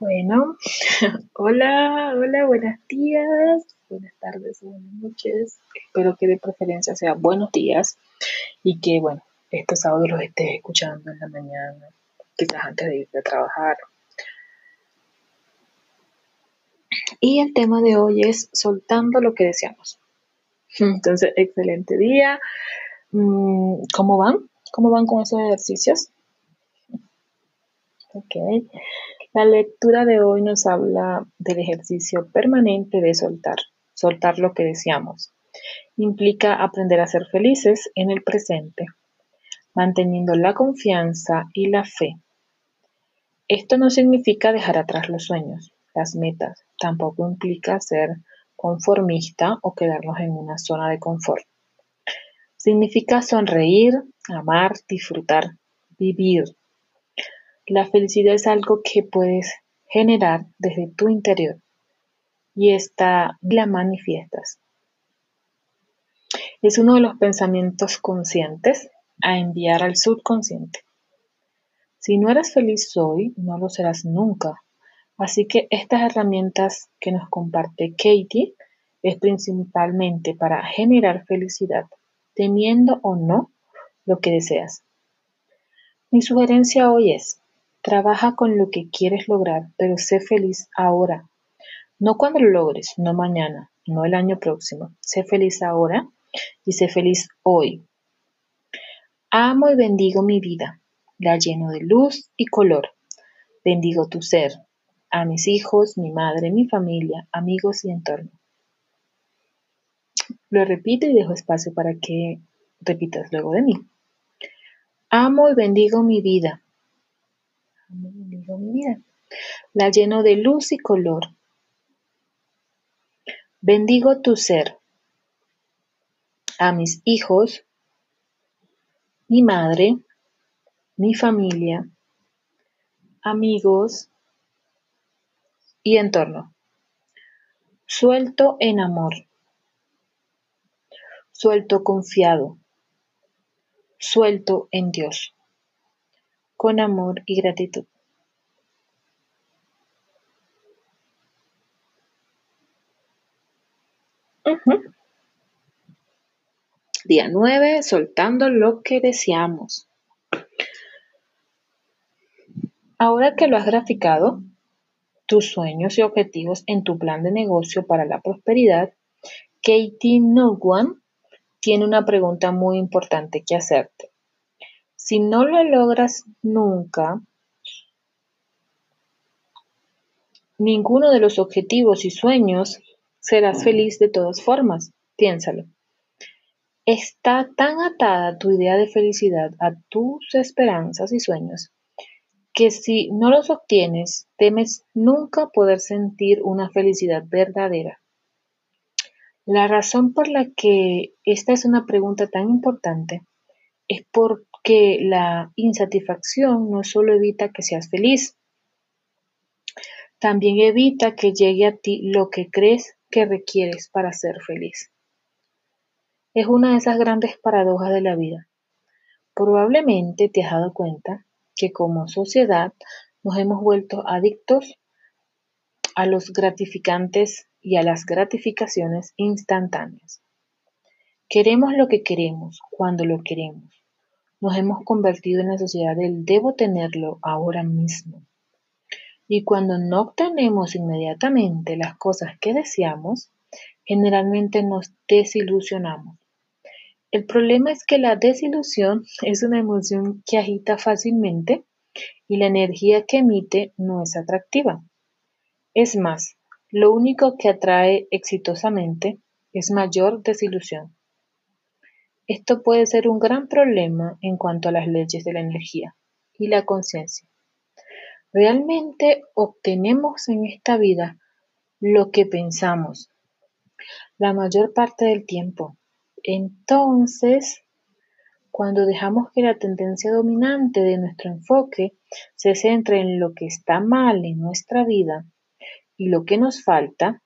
Bueno, hola, hola, buenos días, buenas tardes, buenas noches. Espero que de preferencia sea buenos días y que, bueno, este sábado los estés escuchando en la mañana, quizás antes de irte a trabajar. Y el tema de hoy es soltando lo que deseamos. Entonces, excelente día. Mm, ¿Cómo van? ¿Cómo van con esos ejercicios? Ok. La lectura de hoy nos habla del ejercicio permanente de soltar, soltar lo que deseamos. Implica aprender a ser felices en el presente, manteniendo la confianza y la fe. Esto no significa dejar atrás los sueños, las metas, tampoco implica ser conformista o quedarnos en una zona de confort. Significa sonreír, amar, disfrutar, vivir, la felicidad es algo que puedes generar desde tu interior y esta la manifiestas. Es uno de los pensamientos conscientes a enviar al subconsciente. Si no eres feliz hoy, no lo serás nunca. Así que estas herramientas que nos comparte Katie es principalmente para generar felicidad, teniendo o no lo que deseas. Mi sugerencia hoy es, Trabaja con lo que quieres lograr, pero sé feliz ahora. No cuando lo logres, no mañana, no el año próximo. Sé feliz ahora y sé feliz hoy. Amo y bendigo mi vida. La lleno de luz y color. Bendigo tu ser, a mis hijos, mi madre, mi familia, amigos y entorno. Lo repito y dejo espacio para que repitas luego de mí. Amo y bendigo mi vida mi vida. La lleno de luz y color. Bendigo tu ser, a mis hijos, mi madre, mi familia, amigos y entorno. Suelto en amor. Suelto confiado. Suelto en Dios con amor y gratitud. Día 9, soltando lo que deseamos. Ahora que lo has graficado, tus sueños y objetivos en tu plan de negocio para la prosperidad, Katie Nugwan tiene una pregunta muy importante que hacerte. Si no lo logras nunca, ninguno de los objetivos y sueños, serás feliz de todas formas. Piénsalo. Está tan atada tu idea de felicidad a tus esperanzas y sueños que si no los obtienes, temes nunca poder sentir una felicidad verdadera. La razón por la que esta es una pregunta tan importante es por que la insatisfacción no solo evita que seas feliz, también evita que llegue a ti lo que crees que requieres para ser feliz. Es una de esas grandes paradojas de la vida. Probablemente te has dado cuenta que como sociedad nos hemos vuelto adictos a los gratificantes y a las gratificaciones instantáneas. Queremos lo que queremos cuando lo queremos nos hemos convertido en la sociedad del debo tenerlo ahora mismo. Y cuando no obtenemos inmediatamente las cosas que deseamos, generalmente nos desilusionamos. El problema es que la desilusión es una emoción que agita fácilmente y la energía que emite no es atractiva. Es más, lo único que atrae exitosamente es mayor desilusión. Esto puede ser un gran problema en cuanto a las leyes de la energía y la conciencia. Realmente obtenemos en esta vida lo que pensamos la mayor parte del tiempo. Entonces, cuando dejamos que la tendencia dominante de nuestro enfoque se centre en lo que está mal en nuestra vida y lo que nos falta,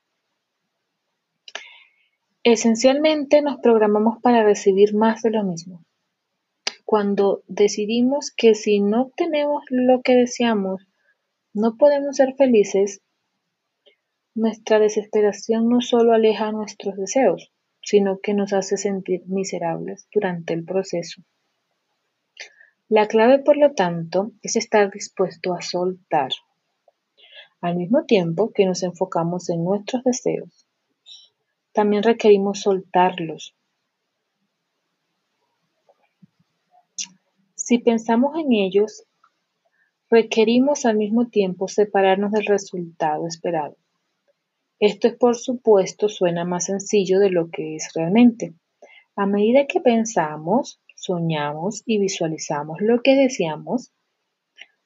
Esencialmente nos programamos para recibir más de lo mismo. Cuando decidimos que si no obtenemos lo que deseamos, no podemos ser felices, nuestra desesperación no solo aleja nuestros deseos, sino que nos hace sentir miserables durante el proceso. La clave, por lo tanto, es estar dispuesto a soltar, al mismo tiempo que nos enfocamos en nuestros deseos. También requerimos soltarlos. Si pensamos en ellos, requerimos al mismo tiempo separarnos del resultado esperado. Esto es por supuesto suena más sencillo de lo que es realmente. A medida que pensamos, soñamos y visualizamos lo que deseamos,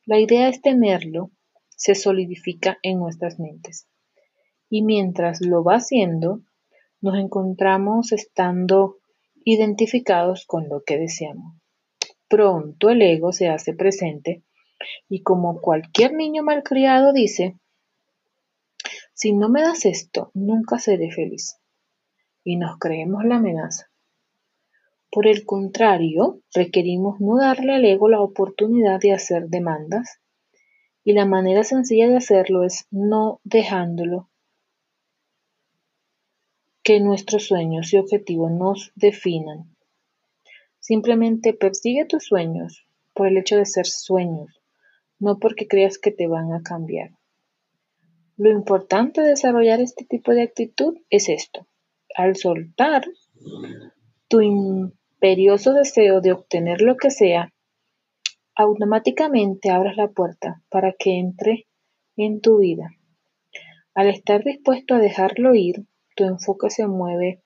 la idea es tenerlo, se solidifica en nuestras mentes. Y mientras lo va haciendo, nos encontramos estando identificados con lo que deseamos. Pronto el ego se hace presente y como cualquier niño malcriado dice, si no me das esto, nunca seré feliz. Y nos creemos la amenaza. Por el contrario, requerimos no darle al ego la oportunidad de hacer demandas y la manera sencilla de hacerlo es no dejándolo que nuestros sueños y objetivos nos definan. Simplemente persigue tus sueños por el hecho de ser sueños, no porque creas que te van a cambiar. Lo importante de desarrollar este tipo de actitud es esto. Al soltar tu imperioso deseo de obtener lo que sea, automáticamente abras la puerta para que entre en tu vida. Al estar dispuesto a dejarlo ir, tu enfoque se mueve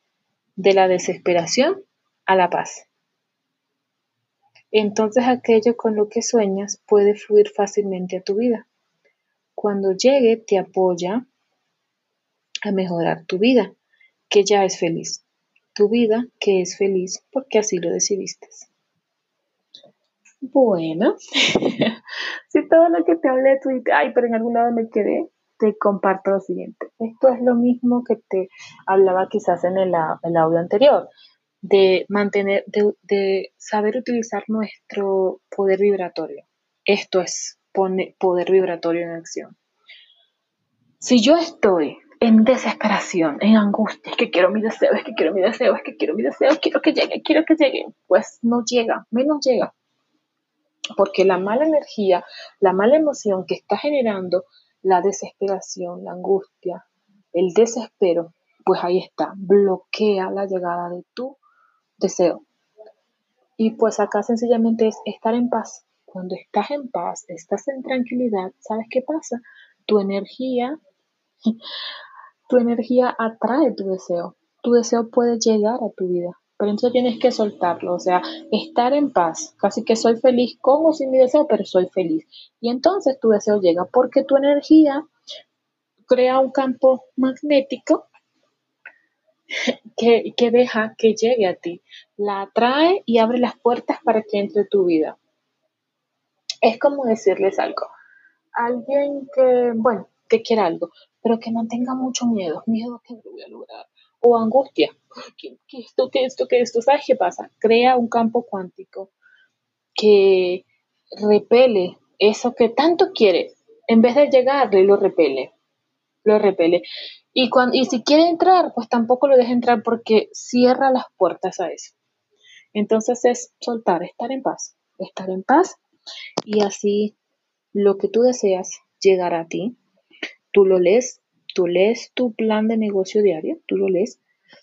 de la desesperación a la paz. Entonces aquello con lo que sueñas puede fluir fácilmente a tu vida. Cuando llegue te apoya a mejorar tu vida, que ya es feliz tu vida que es feliz porque así lo decidiste. Bueno, si todo lo que te hablé tu ay, pero en algún lado me quedé, te comparto lo siguiente. Esto es lo mismo que te hablaba quizás en el, audio anterior, de mantener, de, saber utilizar nuestro poder vibratorio. Esto es poder vibratorio en acción. Si yo estoy en desesperación, en angustia, es que quiero mi deseo, es que quiero mi deseo, es que quiero mi deseo, quiero que llegue, quiero que llegue, pues no llega, menos llega. Porque la mala energía, la mala emoción que está generando la desesperación, la angustia, el desespero, pues ahí está, bloquea la llegada de tu deseo. Y pues acá sencillamente es estar en paz. Cuando estás en paz, estás en tranquilidad, ¿sabes qué pasa? Tu energía tu energía atrae tu deseo. Tu deseo puede llegar a tu vida, pero entonces tienes que soltarlo, o sea, estar en paz. Casi que soy feliz con o sin mi deseo, pero soy feliz. Y entonces tu deseo llega porque tu energía crea un campo magnético que, que, deja que llegue a ti. La atrae y abre las puertas para que entre tu vida. Es como decirles algo. Alguien que, bueno, que quiera algo, pero que no tenga mucho miedo, miedo que lo voy a lograr, o angustia, que, esto, que esto, esto, ¿sabes qué pasa? Crea un campo cuántico que repele eso que tanto quiere, en vez de llegarle, lo repele, lo repele. Y, cuando, y si quiere entrar, pues tampoco lo deja entrar porque cierra las puertas a eso. Entonces es soltar, estar en paz, estar en paz y así lo que tú deseas llegar a ti Tú lo lees, tú lees tu plan de negocio diario, tú lo lees,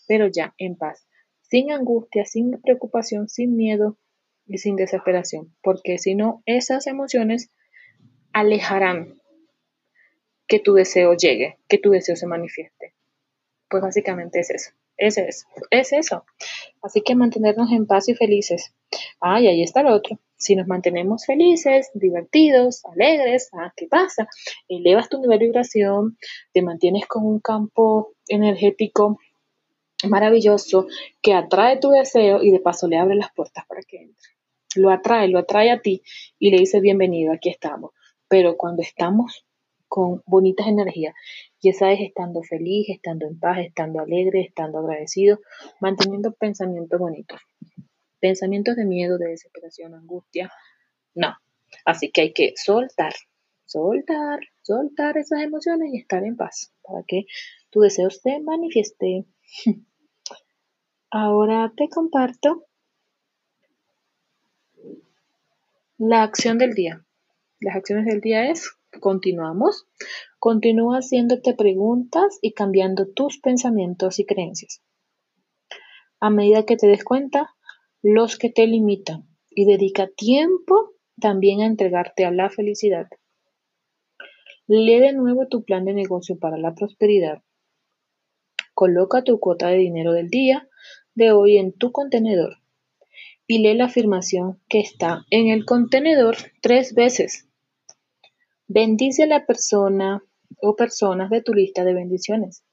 pero ya en paz, sin angustia, sin preocupación, sin miedo y sin desesperación, porque si no, esas emociones alejarán que tu deseo llegue, que tu deseo se manifieste. Pues básicamente es eso, es eso, es eso. Así que mantenernos en paz y felices. Ah, y ahí está lo otro. Si nos mantenemos felices, divertidos, alegres, ah, ¿qué pasa? Elevas tu nivel de vibración, te mantienes con un campo energético maravilloso que atrae tu deseo y de paso le abre las puertas para que entre. Lo atrae, lo atrae a ti y le dice bienvenido, aquí estamos. Pero cuando estamos con bonitas energías, y esa es estando feliz, estando en paz, estando alegre, estando agradecido, manteniendo pensamientos bonitos pensamientos de miedo, de desesperación, angustia, no. Así que hay que soltar, soltar, soltar esas emociones y estar en paz para que tu deseo se manifieste. Ahora te comparto la acción del día. Las acciones del día es, continuamos, continúa haciéndote preguntas y cambiando tus pensamientos y creencias. A medida que te des cuenta, los que te limitan y dedica tiempo también a entregarte a la felicidad. Lee de nuevo tu plan de negocio para la prosperidad. Coloca tu cuota de dinero del día de hoy en tu contenedor y lee la afirmación que está en el contenedor tres veces. Bendice a la persona o personas de tu lista de bendiciones.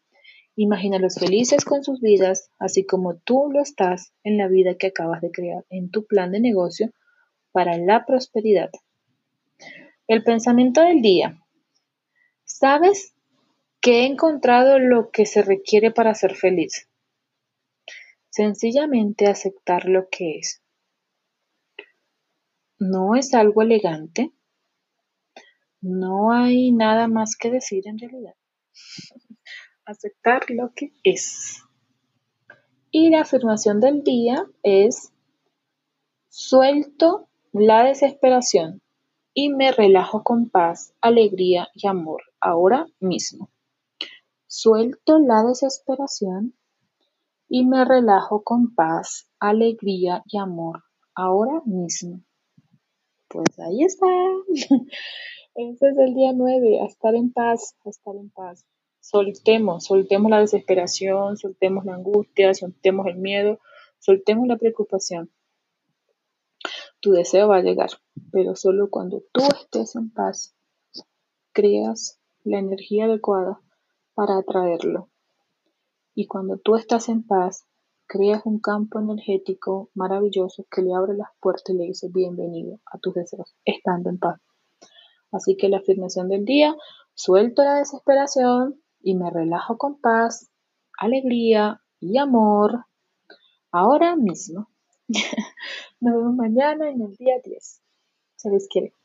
Imagínalos felices con sus vidas, así como tú lo estás en la vida que acabas de crear en tu plan de negocio para la prosperidad. El pensamiento del día. ¿Sabes que he encontrado lo que se requiere para ser feliz? Sencillamente aceptar lo que es. No es algo elegante. No hay nada más que decir en realidad. Aceptar lo que es. Y la afirmación del día es, suelto la desesperación y me relajo con paz, alegría y amor ahora mismo. Suelto la desesperación y me relajo con paz, alegría y amor ahora mismo. Pues ahí está. Este es el día 9, a estar en paz, a estar en paz. Soltemos, soltemos la desesperación, soltemos la angustia, soltemos el miedo, soltemos la preocupación. Tu deseo va a llegar, pero solo cuando tú estés en paz, creas la energía adecuada para atraerlo. Y cuando tú estás en paz, creas un campo energético maravilloso que le abre las puertas y le dice bienvenido a tus deseos, estando en paz. Así que la afirmación del día, suelto la desesperación y me relajo con paz, alegría y amor ahora mismo. Nos vemos mañana en el día 10. Se les quiere.